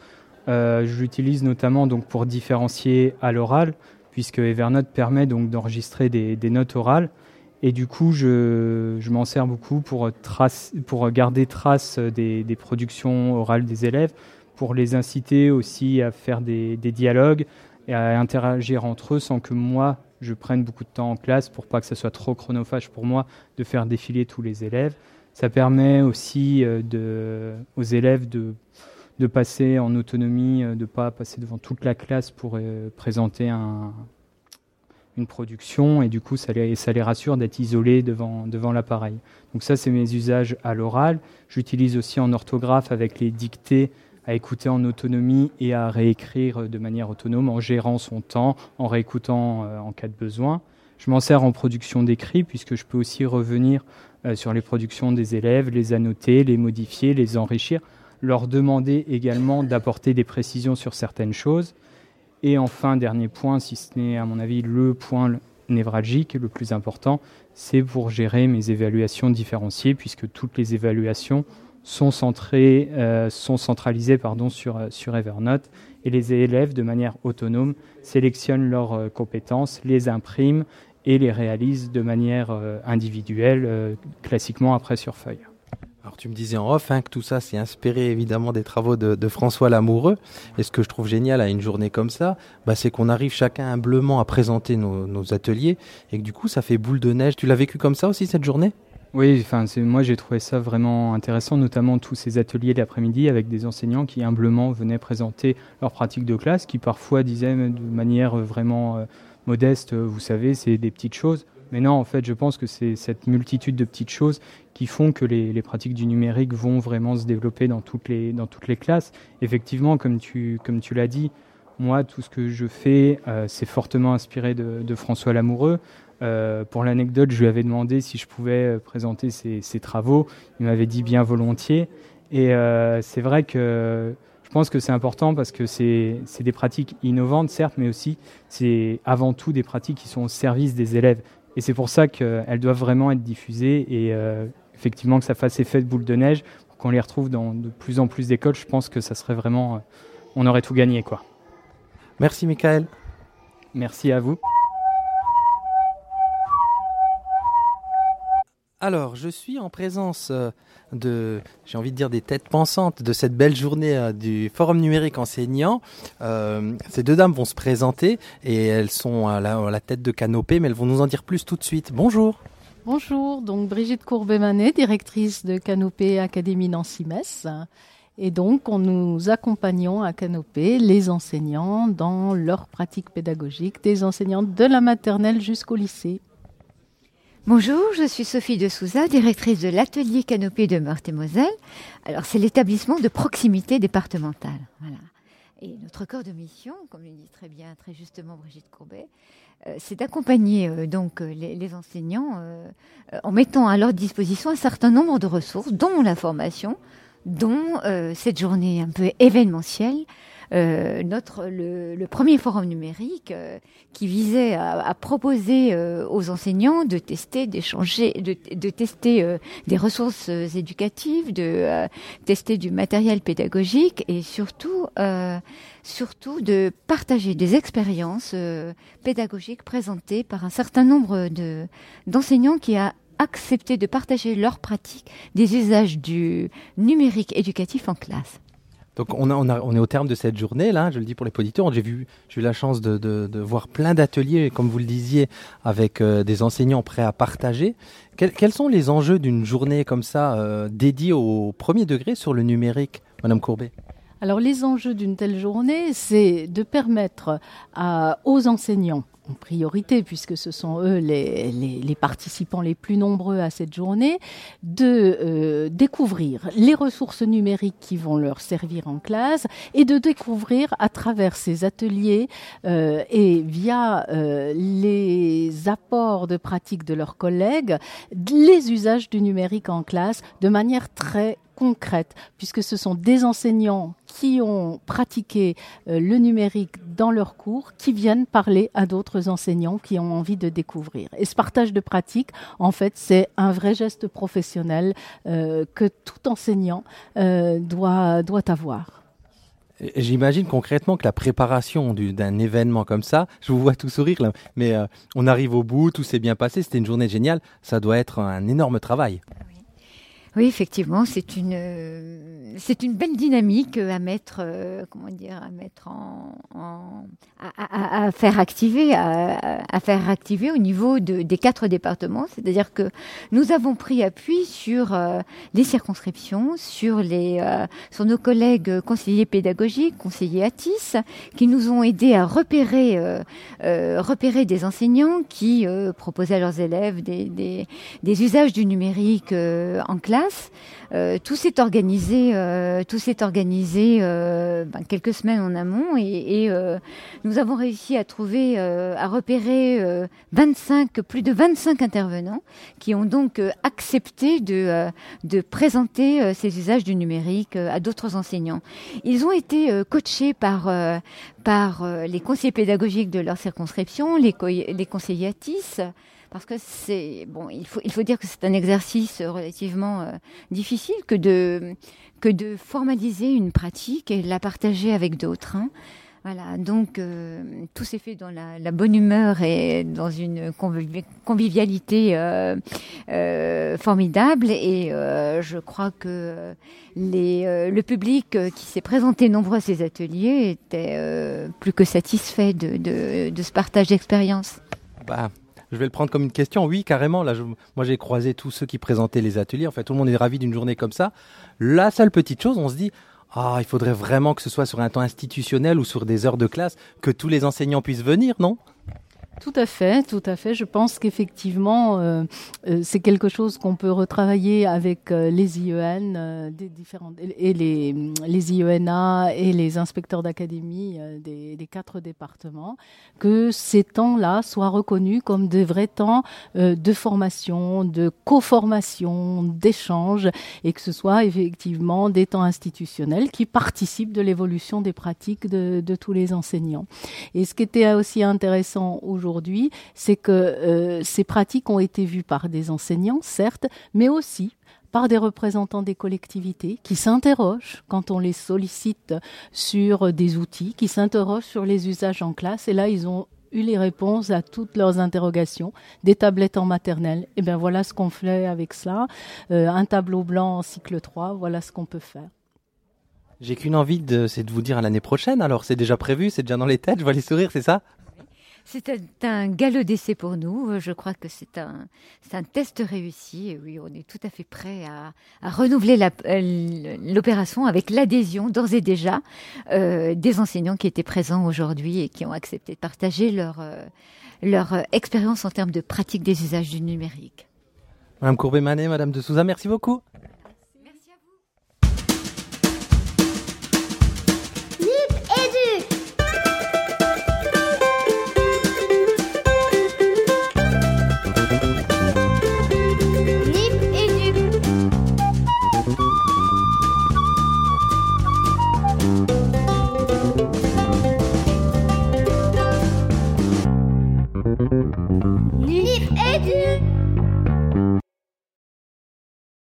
je l'utilise notamment donc pour différencier à l'oral, puisque Evernote permet donc d'enregistrer des, notes orales. Et du coup, je, m'en sers beaucoup pour, trace, pour garder trace des, productions orales des élèves, pour les inciter aussi à faire des, dialogues et à interagir entre eux sans que moi, je prenne beaucoup de temps en classe pour pas que ce soit trop chronophage pour moi de faire défiler tous les élèves. Ça permet aussi euh, aux élèves de de passer en autonomie, euh, de ne pas passer devant toute la classe pour euh, présenter un, une production et du coup ça les, rassure d'être isolés devant, devant l'appareil. Donc ça c'est mes usages à l'oral. J'utilise aussi en orthographe avec les dictées à écouter en autonomie et à réécrire de manière autonome en gérant son temps, en réécoutant en cas de besoin. Je m'en sers en production d'écrit puisque je peux aussi revenir sur les productions des élèves, les annoter, les modifier, les enrichir, leur demander également d'apporter des précisions sur certaines choses. Et enfin, dernier point, si ce n'est à mon avis le point névralgique, le plus important, c'est pour gérer mes évaluations différenciées, puisque toutes les évaluations sont, centrées, euh, sont centralisées pardon, sur, euh, sur Evernote, et les élèves, de manière autonome, sélectionnent leurs euh, compétences, les impriment et les réalisent de manière individuelle, classiquement après sur feuille. Alors tu me disais en off hein, que tout ça s'est inspiré évidemment des travaux de, François Lamoureux. Et ce que je trouve génial à une journée comme ça, bah, c'est qu'on arrive chacun humblement à présenter nos, ateliers et que du coup ça fait boule de neige. Tu l'as vécu comme ça aussi cette journée? Oui, enfin, moi j'ai trouvé ça vraiment intéressant, notamment tous ces ateliers l'après-midi avec des enseignants qui humblement venaient présenter leurs pratiques de classe, qui parfois disaient de manière vraiment euh, modeste, vous savez, c'est des petites choses. Mais non, en fait, je pense que c'est cette multitude de petites choses qui font que les, pratiques du numérique vont vraiment se développer dans toutes les, classes. Effectivement, comme tu, comme tu l'as dit, moi, tout ce que je fais, euh, c'est fortement inspiré de, François Lamoureux. Euh, pour l'anecdote, je lui avais demandé si je pouvais euh, présenter ses, travaux. Il m'avait dit bien volontiers. Et c'est vrai que je pense que c'est important parce que c'est des pratiques innovantes, certes, mais aussi c'est avant tout des pratiques qui sont au service des élèves. Et c'est pour ça qu'elles doivent vraiment être diffusées et euh, effectivement que ça fasse effet de boule de neige, pour qu'on les retrouve dans de plus en plus d'écoles. Je pense que ça serait vraiment, euh, on aurait tout gagné quoi. Merci Michael. Merci à vous. Alors, je suis en présence euh, de, j'ai envie de dire, des têtes pensantes de cette belle journée euh, du Forum numérique enseignant. Euh, ces deux dames vont se présenter et elles sont à la, tête de Canopée, mais elles vont nous en dire plus tout de suite. Bonjour. Bonjour, donc Brigitte Courbet-Manet, directrice de Canopée Académie Nancy-Metz. Et donc, on nous accompagnons à Canopée les enseignants dans leur pratique pédagogique, des enseignants de la maternelle jusqu'au lycée. Bonjour, je suis Sophie de Souza, directrice de l'atelier Canopée de Meurthe-et-Moselle. Alors, c'est l'établissement de proximité départementale. Et notre corps de mission, comme le dit très bien, très justement Brigitte Courbet, euh, c'est d'accompagner euh, donc euh, les, enseignants en mettant à leur disposition un certain nombre de ressources, dont la formation, dont cette journée un peu événementielle euh, notre, le, premier forum numérique euh, qui visait à, proposer euh, aux enseignants de tester, d'échanger, de, de, tester des ressources éducatives, de tester du matériel pédagogique et surtout, surtout de partager des expériences pédagogiques présentées par un certain nombre de, d'enseignants qui a accepté de partager leurs pratiques des usages du numérique éducatif en classe. Donc on, on, est au terme de cette journée là, je le dis pour les auditeurs. J'ai vu, j'ai eu la chance de, voir plein d'ateliers, comme vous le disiez, avec euh, des enseignants prêts à partager. quels sont les enjeux d'une journée comme ça euh, dédiée au premier degré sur le numérique, Madame Courbet? Alors les enjeux d'une telle journée, c'est de permettre aux enseignants en priorité, puisque ce sont eux les, participants les plus nombreux à cette journée, de euh, découvrir les ressources numériques qui vont leur servir en classe et de découvrir à travers ces ateliers euh, et via euh, les apports de pratique de leurs collègues les usages du numérique en classe de manière très concrète, puisque ce sont des enseignants qui ont pratiqué euh, le numérique dans leurs cours, qui viennent parler à d'autres enseignants qui ont envie de découvrir. Et ce partage de pratique, en fait, c'est un vrai geste professionnel euh, que tout enseignant euh, doit, doit avoir. J'imagine concrètement que la préparation d'un événement comme ça, je vous vois tout sourire là, mais on arrive au bout, tout s'est bien passé, c'était une journée géniale, ça doit être un énorme travail. Oui, effectivement, c'est une euh, c'est une belle dynamique à mettre euh, comment dire à mettre en, à, faire activer à, faire activer au niveau de, des quatre départements. C'est-à-dire que nous avons pris appui sur euh, les circonscriptions, sur les sur nos collègues conseillers pédagogiques, conseillers ATIS, qui nous ont aidés à repérer repérer des enseignants qui proposaient à leurs élèves des, des usages du numérique en classe Euh, tout s'est organisé, euh, tout s'est organisé euh, ben, quelques semaines en amont et, nous avons réussi à trouver, à repérer euh, 25, plus de 25 intervenants qui ont donc accepté de, présenter ces usages du numérique à d'autres enseignants. Ils ont été coachés par, les conseillers pédagogiques de leur circonscription, les, les conseillers ATIS, parce que c'est bon, il faut il faut dire que c'est un exercice relativement euh, difficile que de que de formaliser une pratique et la partager avec d'autres. hein. Voilà, donc euh, tout s'est fait dans la, bonne humeur et dans une convivi- convivialité euh, formidable. Et je crois que le public qui s'est présenté nombreux à ces ateliers était plus que satisfait de, de, de ce partage d'expérience. Bah, je vais le prendre comme une question. Oui, carrément. Là, je- moi, j'ai croisé tous ceux qui présentaient les ateliers. En fait, tout le monde est ravi d'une journée comme ça. La seule petite chose, on se dit, ah, il faudrait vraiment que ce soit sur un temps institutionnel ou sur des heures de classe, que tous les enseignants puissent venir, non? Tout à fait, tout à fait. Je pense qu'effectivement, euh, euh, c'est quelque chose qu'on peut retravailler avec euh, les IEN, euh, des différentes, et les, les IENA et les inspecteurs d'académie des, des quatre départements, que ces temps-là soient reconnus comme des vrais temps de formation, de co-formation, d'échange, et que ce soit effectivement des temps institutionnels qui participent de l'évolution des pratiques de, de tous les enseignants. Et ce qui était aussi intéressant aujourd'hui, c'est que euh, ces pratiques ont été vues par des enseignants, certes, mais aussi par des représentants des collectivités qui s'interrogent quand on les sollicite sur des outils, qui s'interrogent sur les usages en classe. Et là, ils ont eu les réponses à toutes leurs interrogations, des tablettes en maternelle. Et bien voilà ce qu'on fait avec cela. Euh, un tableau blanc en cycle 3, voilà ce qu'on peut faire. J'ai qu'une envie, c'est de vous dire à l'année prochaine. Alors, c'est déjà prévu, c'est déjà dans les têtes. Je vois les sourires, c'est ça? C'est un, galop d'essai pour nous. Euh, Je crois que c'est un, test réussi. Et oui, on est tout à fait prêt à, renouveler euh, l'opération avec l'adhésion d'ores et déjà euh, des enseignants qui étaient présents aujourd'hui et qui ont accepté de partager leur, expérience en termes de pratique des usages du numérique. Madame Courbet-Manet, Madame de Souza, merci beaucoup.